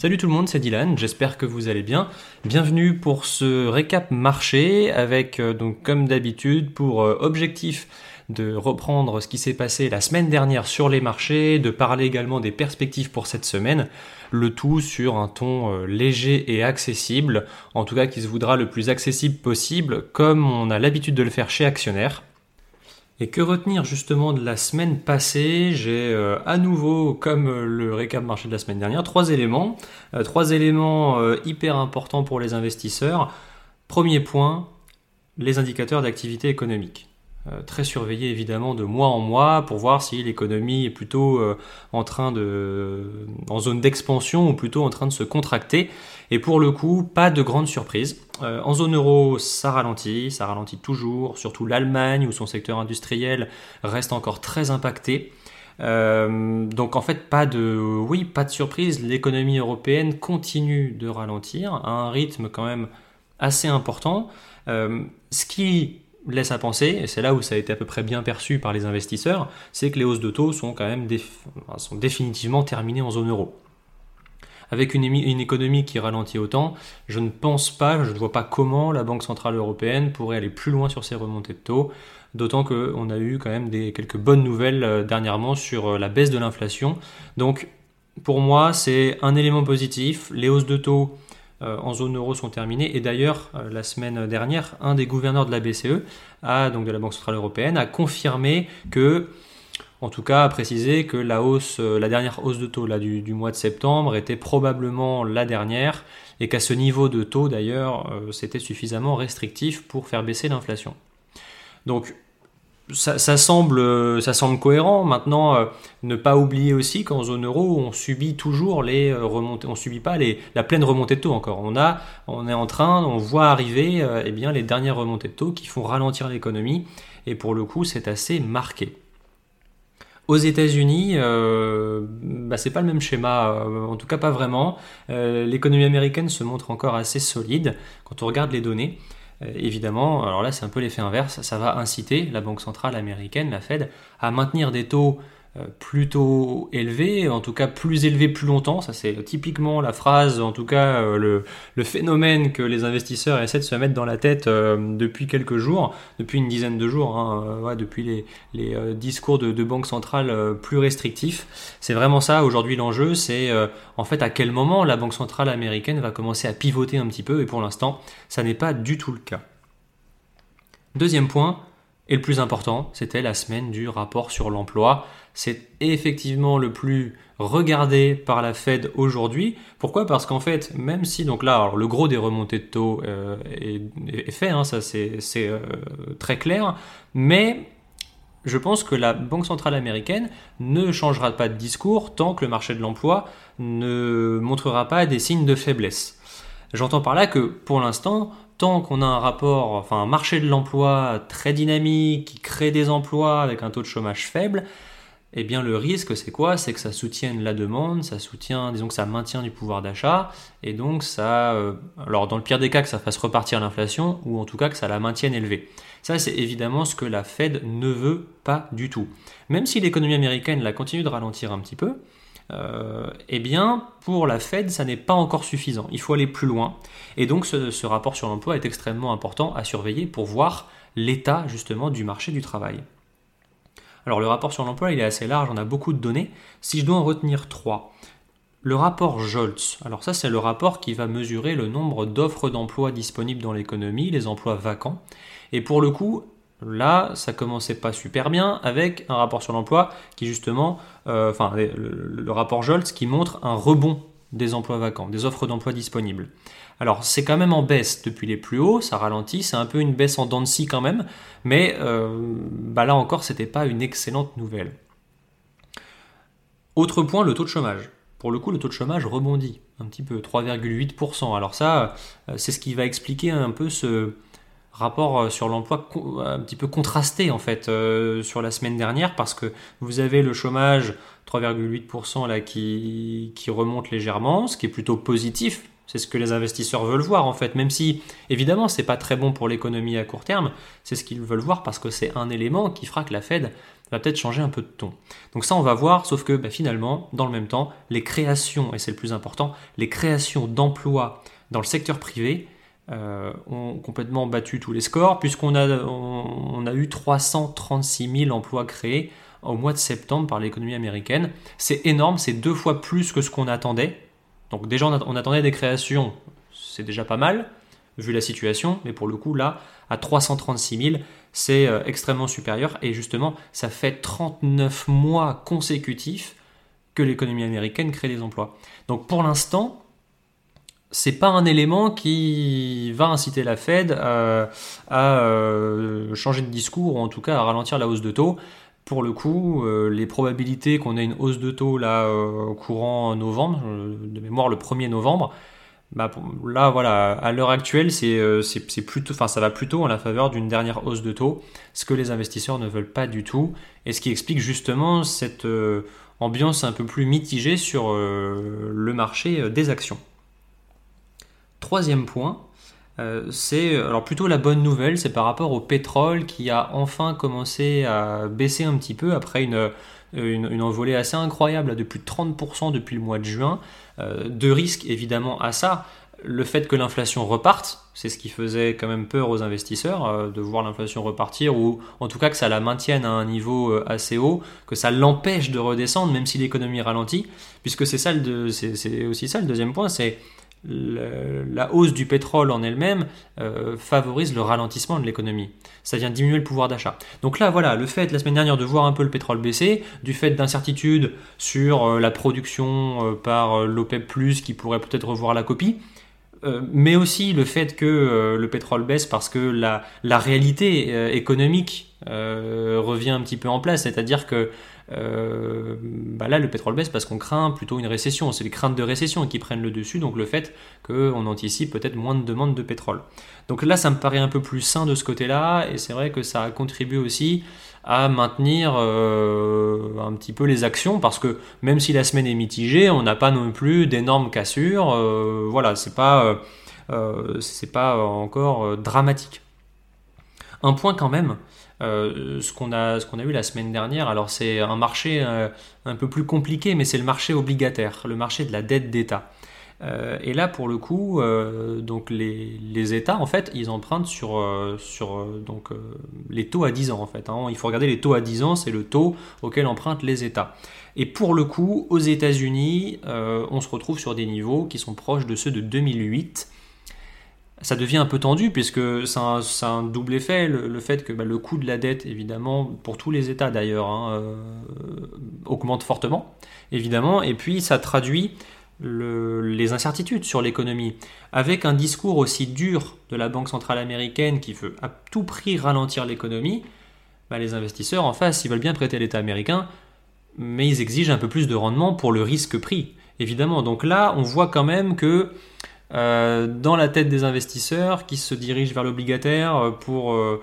Salut tout le monde, c'est Dylan, j'espère que vous allez bien. Bienvenue pour ce récap marché avec euh, donc comme d'habitude pour euh, objectif de reprendre ce qui s'est passé la semaine dernière sur les marchés, de parler également des perspectives pour cette semaine, le tout sur un ton euh, léger et accessible, en tout cas qui se voudra le plus accessible possible comme on a l'habitude de le faire chez Actionnaire. Et que retenir justement de la semaine passée? J'ai euh, à nouveau, comme euh, le récap marché de la semaine dernière, trois éléments. Euh, trois éléments hyper importants pour les investisseurs. Premier point, les indicateurs d'activité économique. Euh, très surveillé évidemment de mois en mois pour voir si l'économie est plutôt euh, en train de en zone d'expansion ou plutôt en train de se contracter. Et pour le coup pas de grande surprise. Euh, en zone euro ça ralentit ça ralentit toujours. Surtout l'Allemagne où son secteur industriel reste encore très impacté. Donc en fait pas de oui pas de surprise. L'économie européenne continue de ralentir à un rythme quand même assez important. Ce qui laisse à penser, et c'est là où ça a été à peu près bien perçu par les investisseurs, c'est que les hausses de taux sont quand même définitivement terminées en zone euro. Avec une, économie qui ralentit autant, je ne pense pas, je ne vois pas comment la Banque Centrale Européenne pourrait aller plus loin sur ces remontées de taux, d'autant qu'on a eu quand même des, quelques bonnes nouvelles euh, dernièrement sur euh, la baisse de l'inflation. Donc pour moi, c'est un élément positif. Les hausses de taux en zone euro sont terminées. Et d'ailleurs, euh, la semaine dernière, un des gouverneurs de la BCE, a, donc de la Banque Centrale Européenne, a confirmé que, en tout cas, a précisé que la hausse, euh, la dernière hausse de taux là, du mois de septembre était probablement la dernière et qu'à ce niveau de taux, d'ailleurs, c'était suffisamment restrictif pour faire baisser l'inflation. Donc, ça, semble, ça semble cohérent. Maintenant, euh, ne pas oublier aussi qu'en zone euro, on subit toujours les euh, remontées, on subit pas les, la pleine remontée de taux encore. On a, on est en train, on voit arriver, euh, eh bien, les dernières remontées de taux qui font ralentir l'économie. Et pour le coup, c'est assez marqué. Aux États-Unis, euh, bah, c'est pas le même schéma, en tout cas pas vraiment. L'économie américaine se montre encore assez solide quand on regarde les données. Euh, évidemment, alors là c'est un peu l'effet inverse, ça va inciter la Banque centrale américaine, la Fed, à maintenir des taux plutôt élevé, en tout cas plus élevé plus longtemps. Ça c'est typiquement la phrase, en tout cas euh, le, phénomène que les investisseurs essaient de se mettre dans la tête euh, depuis quelques jours, depuis une dizaine de jours, hein, depuis les, discours de, de, banque centrale plus restrictifs. C'est vraiment ça aujourd'hui l'enjeu, c'est en fait à quel moment la banque centrale américaine va commencer à pivoter un petit peu, et pour l'instant ça n'est pas du tout le cas. Deuxième point, et le plus important, c'était la semaine du rapport sur l'emploi. C'est effectivement le plus regardé par la Fed aujourd'hui. Pourquoi? Parce qu'en fait, même si donc là, le gros des remontées de taux euh, est, fait, hein, ça c'est euh, très clair, mais je pense que la Banque centrale américaine ne changera pas de discours tant que le marché de l'emploi ne montrera pas des signes de faiblesse. J'entends par là que pour l'instant, tant qu'on a un rapport, enfin un marché de l'emploi très dynamique, qui crée des emplois avec un taux de chômage faible, eh bien le risque c'est quoi? C'est que ça soutienne la demande, ça soutient, disons que ça maintient du pouvoir d'achat, et donc ça, euh, alors dans le pire des cas que ça fasse repartir l'inflation, ou en tout cas que ça la maintienne élevée. Ça c'est évidemment ce que la Fed ne veut pas du tout. Même si l'économie américaine la continue de ralentir un petit peu, eh bien, pour la Fed, ça n'est pas encore suffisant. Il faut aller plus loin. Et donc, ce, rapport sur l'emploi est extrêmement important à surveiller pour voir l'état justement du marché du travail. Alors, le rapport sur l'emploi, il est assez large, on a beaucoup de données. Si je dois en retenir trois, le rapport Joltz, alors ça c'est le rapport qui va mesurer le nombre d'offres d'emploi disponibles dans l'économie, les emplois vacants. Et pour le coup, Là, ça commençait pas super bien avec un rapport sur l'emploi qui justement, euh, enfin le, rapport Joltz qui montre un rebond des emplois vacants, des offres d'emploi disponibles. Alors c'est quand même en baisse depuis les plus hauts, ça ralentit, c'est un peu une baisse en dents de scie quand même, mais euh, bah là encore c'était pas une excellente nouvelle. Autre point, le taux de chômage. Pour le coup, le taux de chômage rebondit un petit peu, 3,8%. Alors ça, euh, c'est ce qui va expliquer un peu ce, rapport euh, sur l'emploi un petit peu contrasté en fait euh, sur la semaine dernière parce que vous avez le chômage 3,8% là qui, qui remonte légèrement, ce qui est plutôt positif. C'est ce que les investisseurs veulent voir en fait, même si évidemment c'est pas très bon pour l'économie à court terme, c'est ce qu'ils veulent voir parce que c'est un élément qui fera que la Fed va peut-être changer un peu de ton. Donc ça, on va voir, sauf que bah, finalement, dans le même temps, les créations, et c'est le plus important, les créations d'emplois dans le secteur privé euh, ont complètement battu tous les scores, puisqu'on a, on, a eu 336 000 emplois créés au mois de septembre par l'économie américaine. C'est énorme, c'est deux fois plus que ce qu'on attendait. Donc déjà, on, attendait des créations, c'est déjà pas mal, vu la situation, mais pour le coup, là, à 336 000, c'est euh, extrêmement supérieur, et justement, ça fait 39 mois consécutifs que l'économie américaine crée des emplois. Donc pour l'instant, c'est pas un élément qui va inciter la Fed à, euh, changer de discours ou en tout cas à ralentir la hausse de taux. Pour le coup, euh, les probabilités qu'on ait une hausse de taux là euh, courant novembre, de mémoire le 1er novembre, bah, là voilà, à l'heure actuelle, c'est plutôt, ça va plutôt en la faveur d'une dernière hausse de taux, ce que les investisseurs ne veulent pas du tout, et ce qui explique justement cette ambiance un peu plus mitigée sur le marché des actions. Troisième point, euh, c'est alors plutôt la bonne nouvelle, c'est par rapport au pétrole qui a enfin commencé à baisser un petit peu après une, euh, une, envolée assez incroyable de plus de 30% depuis le mois de juin. Euh, de risques évidemment à ça. Le fait que l'inflation reparte, c'est ce qui faisait quand même peur aux investisseurs, de voir l'inflation repartir, ou en tout cas que ça la maintienne à un niveau assez haut, que ça l'empêche de redescendre, même si l'économie ralentit, puisque c'est c'est aussi ça le deuxième point, c'est la hausse du pétrole en elle-même euh, favorise le ralentissement de l'économie. Ça vient diminuer le pouvoir d'achat. Donc là, voilà, le fait la semaine dernière de voir un peu le pétrole baisser, du fait d'incertitudes sur euh, la production euh, par l'OPEP, qui pourrait peut-être revoir la copie, mais aussi le fait que le pétrole baisse parce que la, la réalité économique revient un petit peu en place, c'est-à-dire que euh, bah là le pétrole baisse parce qu'on craint plutôt une récession. C'est les craintes de récession qui prennent le dessus, donc le fait qu'on anticipe peut-être moins de demandes de pétrole. Donc là, ça me paraît un peu plus sain de ce côté-là, et c'est vrai que ça a contribué aussi à maintenir euh, un petit peu les actions, parce que même si la semaine est mitigée, on n'a pas non plus d'énormes cassures. Euh, voilà, c'est pas, c'est pas encore dramatique. Un point quand même, euh, ce qu'on a, eu la semaine dernière, alors c'est un marché euh, un peu plus compliqué, mais c'est le marché obligataire, le marché de la dette d'État. Euh, et là, pour le coup, donc les, États, en fait, ils empruntent sur, les taux à 10 ans, en fait. Hein. Il faut regarder les taux à 10 ans, c'est le taux auquel empruntent les États. Et pour le coup, aux États-Unis, on se retrouve sur des niveaux qui sont proches de ceux de 2008 ça devient un peu tendu puisque c'est un, double effet, le, fait que bah, le coût de la dette, évidemment, pour tous les États d'ailleurs, hein, euh, augmente fortement, évidemment, et puis ça traduit les incertitudes sur l'économie. Avec un discours aussi dur de la Banque centrale américaine qui veut à tout prix ralentir l'économie, bah, les investisseurs en face, ils veulent bien prêter l'État américain, mais ils exigent un peu plus de rendement pour le risque pris, évidemment. Donc là, on voit quand même que dans la tête des investisseurs qui se dirigent vers l'obligataire euh, pour euh,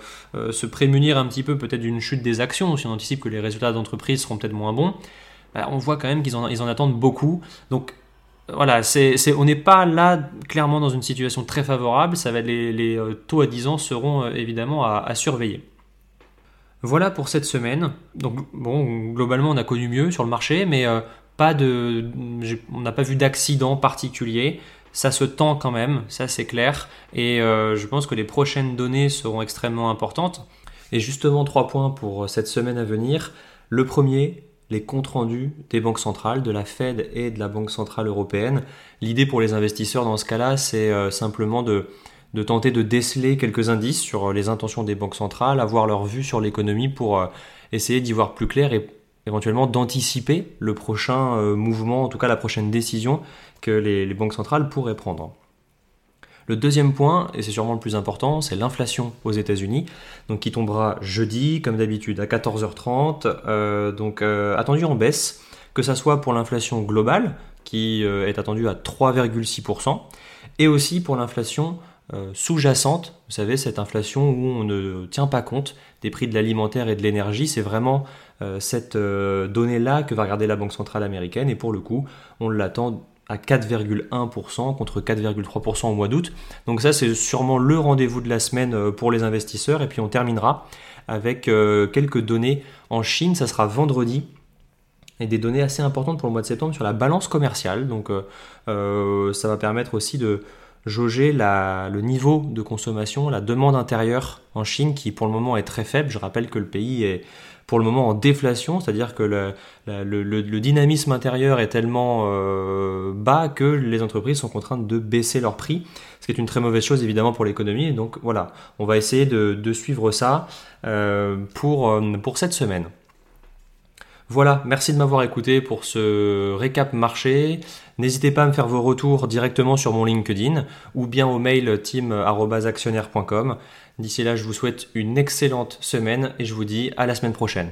se prémunir un petit peu peut-être d'une chute des actions, si on anticipe que les résultats d'entreprise seront peut-être moins bons, bah, on voit quand même qu'ils en, attendent beaucoup. Donc voilà, on n'est pas là clairement dans une situation très favorable, ça va les, les taux à 10 ans seront évidemment à, surveiller. Voilà pour cette semaine. Donc bon, globalement on a connu mieux sur le marché, mais pas de, on n'a pas vu d'accident particulier ça se tend quand même, ça c'est clair, et euh, je pense que les prochaines données seront extrêmement importantes. Et justement, trois points pour cette semaine à venir. Le premier, les comptes rendus des banques centrales, de la Fed et de la Banque centrale européenne. L'idée pour les investisseurs dans ce cas-là, c'est euh, simplement de, de, tenter de déceler quelques indices sur les intentions des banques centrales, avoir leur vue sur l'économie pour euh, essayer d'y voir plus clair et éventuellement d'anticiper le prochain mouvement, en tout cas la prochaine décision que les, banques centrales pourraient prendre. Le deuxième point, et c'est sûrement le plus important, c'est l'inflation aux États-Unis, donc qui tombera jeudi, comme d'habitude, à 14h30, euh, donc euh, attendu en baisse, que ça soit pour l'inflation globale, qui euh, est attendue à 3,6%, et aussi pour l'inflation sous-jacente, vous savez, cette inflation où on ne tient pas compte des prix de l'alimentaire et de l'énergie, c'est vraiment cette donnée-là que va regarder la Banque centrale américaine, et pour le coup, on l'attend à 4,1% contre 4,3% au mois d'août. Donc ça c'est sûrement le rendez-vous de la semaine euh, pour les investisseurs. Et puis on terminera avec euh, quelques données en Chine. Ça sera vendredi et des données assez importantes pour le mois de septembre sur la balance commerciale. Donc euh, ça va permettre aussi de jauger le niveau de consommation, la demande intérieure en Chine qui pour le moment est très faible. Je rappelle que le pays est pour le moment en déflation, c'est-à-dire que le, dynamisme intérieur est tellement euh, bas que les entreprises sont contraintes de baisser leurs prix, ce qui est une très mauvaise chose évidemment pour l'économie. Donc voilà, on va essayer de, suivre ça euh, pour, euh, pour cette semaine. Voilà, merci de m'avoir écouté pour ce récap marché. N'hésitez pas à me faire vos retours directement sur mon LinkedIn ou bien au mail team.actionnaire.com. D'ici là, je vous souhaite une excellente semaine et je vous dis à la semaine prochaine.